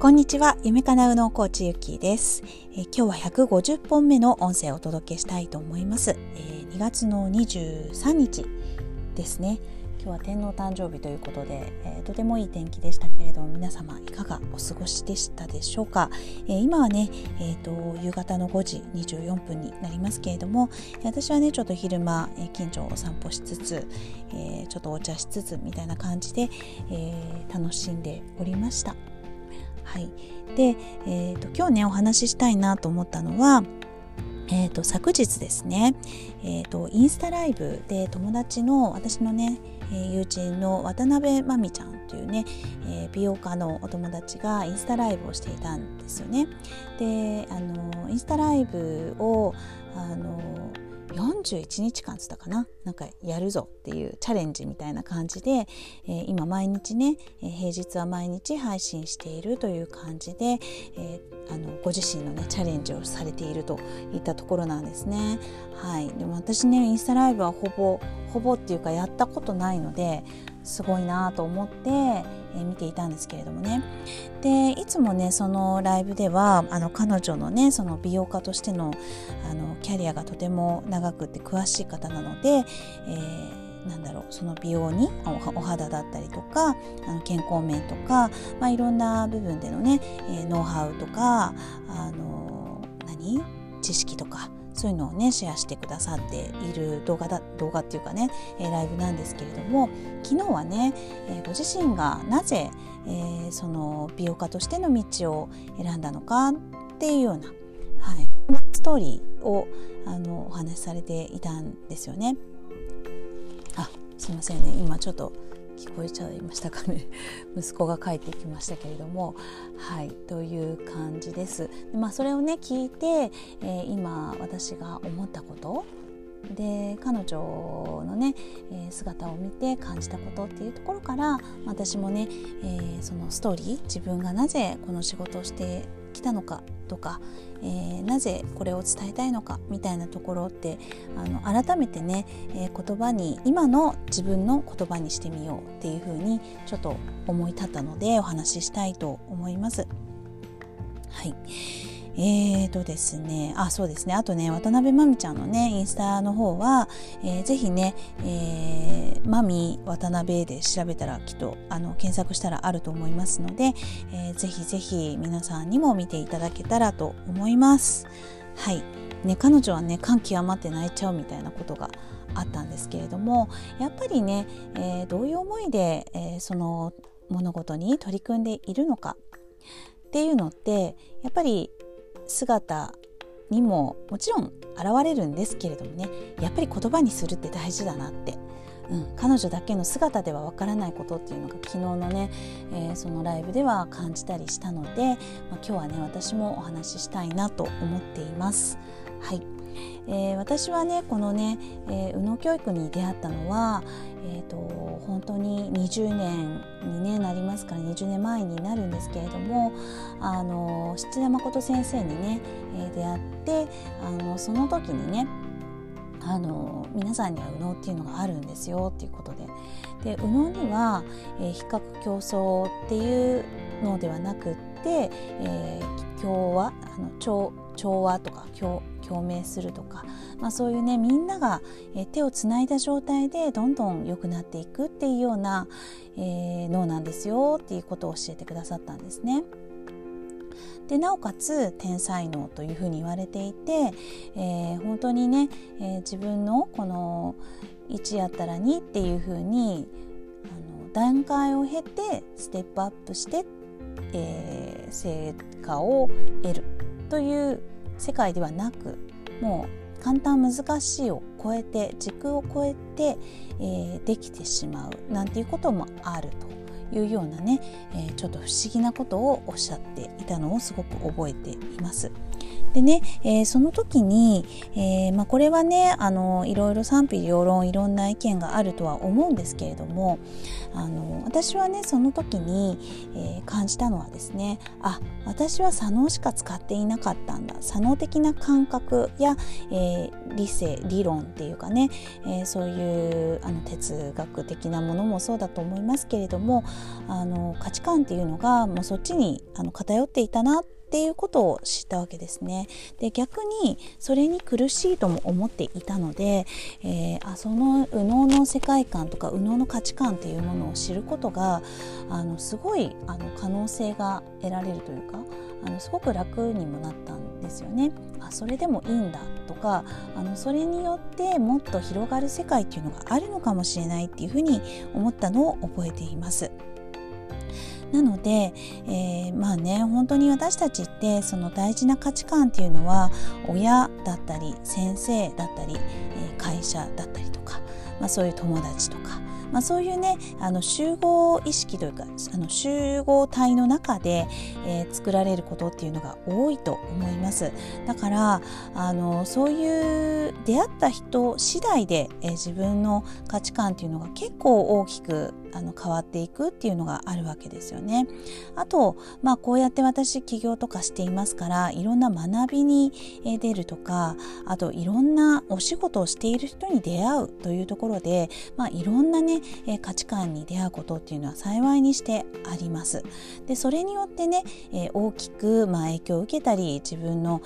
こんにちは、夢かなうのコーチゆきです、えー、今日は150本目の音声をお届けしたいと思います。えー、2月の23日ですね。今日は天皇誕生日ということで、えー、とてもいい天気でしたけれども皆様いかがお過ごしでしたでしょうか、えー、今はね、えーと、夕方の5時24分になりますけれども私はねちょっと昼間、え近所をお散歩しつつ、えちょっとお茶しつつみたいな感じで、え楽しんでおりました。はい、で、えーと、今日ねお話ししたいなと思ったのは、えーと、昨日ですね、えーと、インスタライブで友達の私のね、え、友人の渡辺真美ちゃんというね、えー、美容家のお友達がインスタライブをしていたんですよね。であのインスタライブをあの41日間つったかななんかやるぞっていうチャレンジみたいな感じで、えー、今毎日ね、えー、平日は毎日配信しているという感じで、えー、あのご自身のねチャレンジをされているといったところなんですね。はい、でも私ねインスタライブはほぼほぼっていうかやったことないのですごいなと思って、え、見ていたんですけれどもね。でいつもねそのライブではあの彼女のねその美容家としてのあのキャリアがとても長くて詳しい方なので、えー、なんだろうその美容にお肌だったりとかあの健康面とか、まあ、いろんな部分でのね、えー、ノウハウとかあの何？知識とかそういうのをねシェアしてくださっている動画だ動画っていうかね、えー、ライブなんですけれども昨日はね、えー、ご自身がなぜ、えー、その美容家としての道を選んだのかっていうような、はい、ストーリーをあのお話しされていたんですよね。あすいませんね今ちょっと聞こえちゃいましたかね。息子が帰ってきましたけれども。はい。という感じです。でまあ、それをね聞いて、えー、今私が思ったこと。で彼女のね、え、姿を見て感じたことっていうところから私もね、えー、そのストーリー自分がなぜこの仕事をしてきたのかとか、えー、なぜこれを伝えたいのかみたいなところってあの改めてね、えー、言葉に今の自分の言葉にしてみようっていうふうにちょっと思い立ったのでお話ししたいと思います。はいえーとですね、あ、そうですね。あとね、渡辺真美ちゃんのね、インスタの方は、えー、ぜひね、えー、渡辺で調べたらきっと、あの、検索したらあると思いますので、えー、ぜひぜひ皆さんにも見ていただけたらと思います。はい。ね、彼女はね、感極まって泣いちゃうみたいなことがあったんですけれども、やっぱりね、えー、どういう思いで、えー、その物事に取り組んでいるのかっていうのって、やっぱり姿にももちろん現れるんですけれどもねやっぱり言葉にするって大事だなって、うん、彼女だけの姿ではわからないことっていうのが昨日のね、えー、そのライブでは感じたりしたので、まあ、今日はね私もお話ししたいなと思っています。はいえー、私はねこのね、えー、宇野教育に出会ったのは、えーと、本当に20年に、ね、なりますから20年前になるんですけれどもあの七田誠先生にね、えー、出会ってあのその時にねあの皆さんには右脳っていうのがあるんですよっていうことで。で右脳には、えー、比較競争っていうのではなくって、えー、共和あの調調和とか共共鳴するとか、まあ、そういうねみんなが、え手をつないだ状態でどんどん良くなっていくっていうような、えー、脳なんですよっていうことを教えてくださったんですね。でなおかつ天才脳というふうに言われていて、えー、本当にね、えー、自分のこの1やったら2っていうふうにあの段階を経てステップアップして、えー、成果を得るという世界ではなくもう簡単難しいを超えて軸を超えて、えー、できてしまうなんていうこともあるというようなね、えー、ちょっと不思議なことをおっしゃっていたのをすごく覚えています。でね、えー、その時に、えー、まあ、これはねあのいろいろ賛否両論いろんな意見があるとは思うんですけれどもあの私はねその時に、え感じたのはですねあ私は左脳しか使っていなかったんだ。左脳的な感覚や、え理性理論っていうかね、えそういうあの哲学的なものもそうだと思いますけれどもあの価値観っていうのがもうそっちにあの偏っていたなってっていうことを知ったわけですね。で逆にそれに苦しいとも思っていたので、えー、あその右脳の世界観とか右脳の価値観っていうものを知ることがあのすごいあの可能性が得られるというかあのすごく楽にもなったんですよね。あそれでもいいんだとかあのそれによってもっと広がる世界っていうのがあるのかもしれないっていうふうに思ったのを覚えています。なので、えー、まあね本当に私たちってその大事な価値観っていうのは親だったり先生だったり、え、会社だったりとか、まあ、そういう友達とかまあ、そういうねあの集合意識というかあの集合体の中で、えー、作られることっていうのが多いと思います。だからあのそういう出会った人次第で、えー、自分の価値観っていうのが結構大きくあの変わっていくっていうのがあるわけですよね。あと、まあ、こうやって私起業とかしていますからいろんな学びに出るとかあといろんなお仕事をしている人に出会うというところで、まあ、いろんなね価値観に出会うことっていうのは幸いにしてあります。でそれによってね大きくまあ影響を受けたり自分の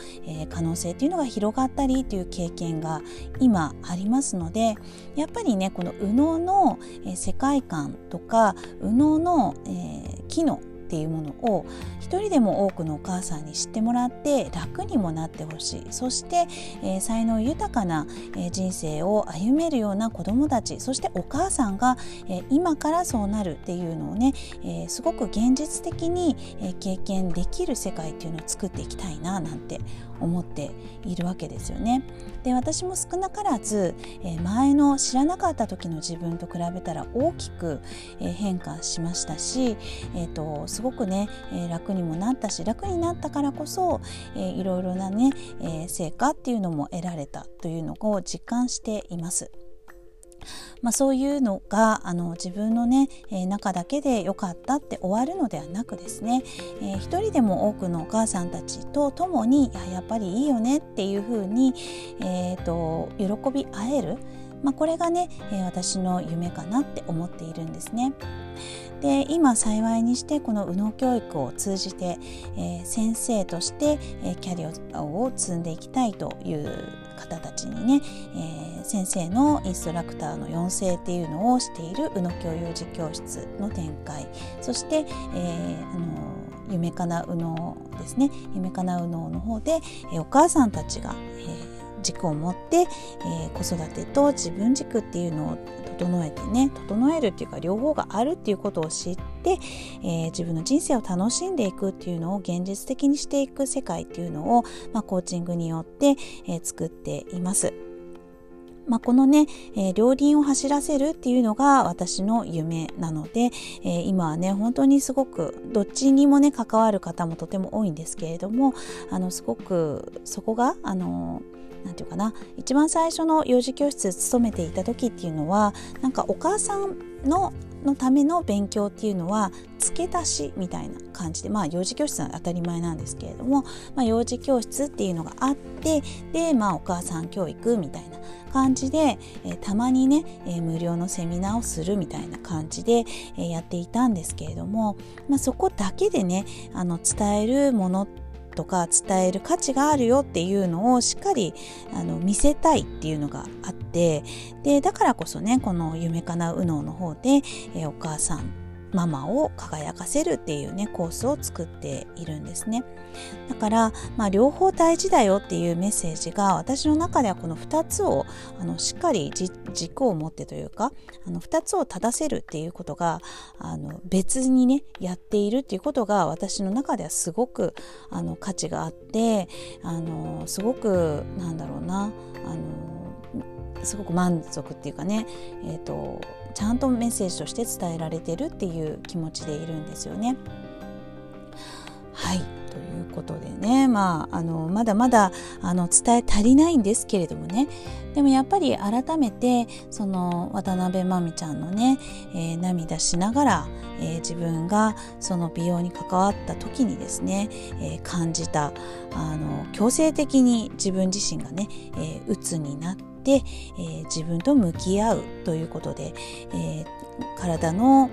可能性っていうのが広がったりという経験が今ありますのでやっぱりねこの右脳の世界観とか右脳の、えー、機能っていうものを一人でも多くのお母さんに知ってもらって楽にもなってほしい。そして、えー、才能豊かな、え、人生を歩めるような子どもたちそしてお母さんが、えー、今からそうなるっていうのをね、えすごく現実的に、え経験できる世界っていうのを作っていきたいななんて思っているわけですよね。で私も少なからず、え前の知らなかった時の自分と比べたら大きく、え変化しましたし、えーと、すごくね、え楽にもなったし楽になったからこそ、えいろいろなね、え成果っていうのも得られたというのを実感しています。まあ、そういうのがあの自分のね、えー、中だけで良かったって終わるのではなくですね、えー、一人でも多くのお母さんたちと共にいややっぱりいいよねっていうふうに、えーと、喜び合える、まあ、これがね、えー、私の夢かなって思っているんですね。で今幸いにしてこの右脳教育を通じて、えー、先生として、えー、キャリアを積んでいきたいという方たちにね、えー、先生のインストラクターの養成っていうのをしている宇野教養児教室の展開。そして、えー、あの夢かなうのですね。夢かなうのの方で、え、お母さんたちが、えー軸を持って、えー、子育てと自分軸っていうのを整えてね整えるっていうか両方があるっていうことを知って、えー、自分の人生を楽しんでいくっていうのを現実的にしていく世界っていうのを、まあ、コーチングによって、えー、作っています。まあ、このね、えー、両輪を走らせるっていうのが私の夢なので、えー、今はね本当にすごくどっちにもね関わる方もとても多いんですけれどもあのすごくそこがあの何て言うかな一番最初の幼児教室勤めていた時っていうのはなんかお母さんののための勉強っていうのは付け足しみたいな感じでまあ幼児教室は当たり前なんですけれども、まあ、幼児教室っていうのがあってでまあお母さん教育みたいな感じで、えー、たまにね、えー、無料のセミナーをするみたいな感じで、えー、やっていたんですけれども、まあ、そこだけでねあの伝えるものってとか伝える価値があるよっていうのをしっかりあの見せたいっていうのがあってでだからこそねこの「夢かなうの」の方で、えお母さんママを輝かせるっていうねコースを作っているんですね。だから、まあ、両方大事だよっていうメッセージが私の中ではこの2つをあのしっかり軸を持ってというかあの2つを正せるっていうことがあの別にねやっているっていうことが私の中ではすごくあの価値があってあのすごくなんだろうなあのすごく満足っていうかねえっ、ー、とちゃんとメッセージとして伝えられてるっていう気持ちでいるんですよね。はいことでね、まあ、あのまだまだあの伝え足りないんですけれどもね。でもやっぱり改めてその渡辺真美ちゃんのね、えー、涙しながら、えー、自分がその美容に関わった時にですね、えー、感じたあの強制的に自分自身がね、えー、鬱になって、えー、自分と向き合うということで、えー、体の、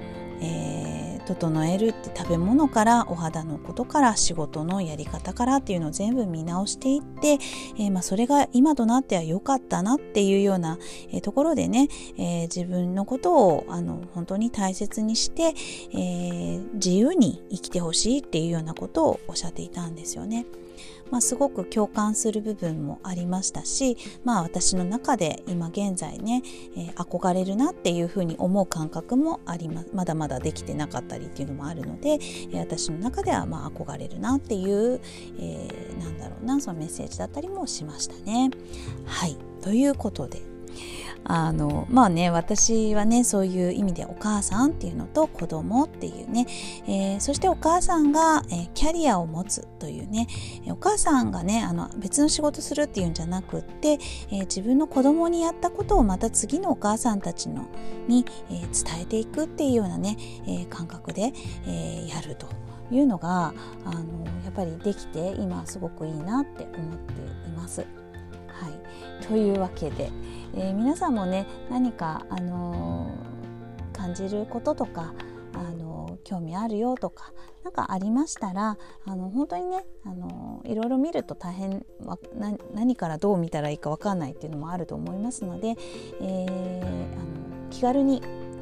整えるって食べ物からお肌のことから仕事のやり方からっていうのを全部見直していって、えー、まあ、それが今となっては良かったなっていうような、え、ところでね、えー、自分のことをあの本当に大切にして、え自由に生きてほしいっていうようなことをおっしゃっていたんですよね。まあ、すごく共感する部分もありましたし、まあ、私の中で今現在ね、えー、憧れるなっていうふうに思う感覚もありままだまだできてなかったりっていうのもあるので、えー、私の中ではまあ憧れるなっていう、えー、なんだろうなそのメッセージだったりもしましたね。はいということであのまあね私はねそういう意味でお母さんっていうのと子供っていうね、えー、そしてお母さんが、えー、キャリアを持つというね。お母さんがねあの別の仕事するっていうんじゃなくって、えー、自分の子供にやったことをまた次のお母さんたちのに、え伝えていくっていうようなね、え感覚で、えやるというのがあのやっぱりできて今すごくいいなって思っています。はい、というわけで、えー、皆さんもね何か、あのー、感じることとか、あのー、興味あるよとか何かありましたらあの本当にね、あのいろいろ見ると大変何からどう見たらいいか分かんないっていうのもあると思いますので、えあの気軽に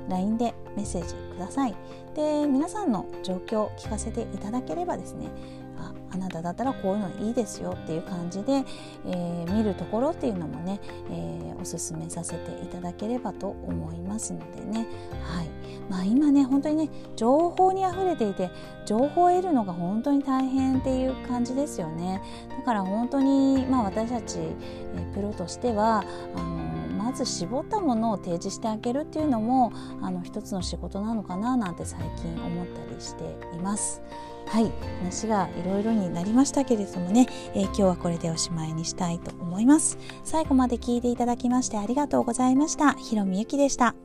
LINE でメッセージください。で皆さんの状況を聞かせていただければですねああなただったらこういうのいいですよっていう感じで、えー、見るところっていうのもね、えー、おすすめさせていただければと思いますのでね、はい。まあ、今ね本当にね情報にあふれていて情報を得るのが本当に大変っていう感じですよね。だから本当に、まあ、私たち、えー、プロとしてはあのまず絞ったものを提示してあげるっていうのもあの一つの仕事なのかななんて最近思ったりしています。はい。話がいろいろになりましたけれどもね、えー、今日はこれでおしまいにしたいと思います。最後まで聞いていただきましてありがとうございました。ひろみゆきでした。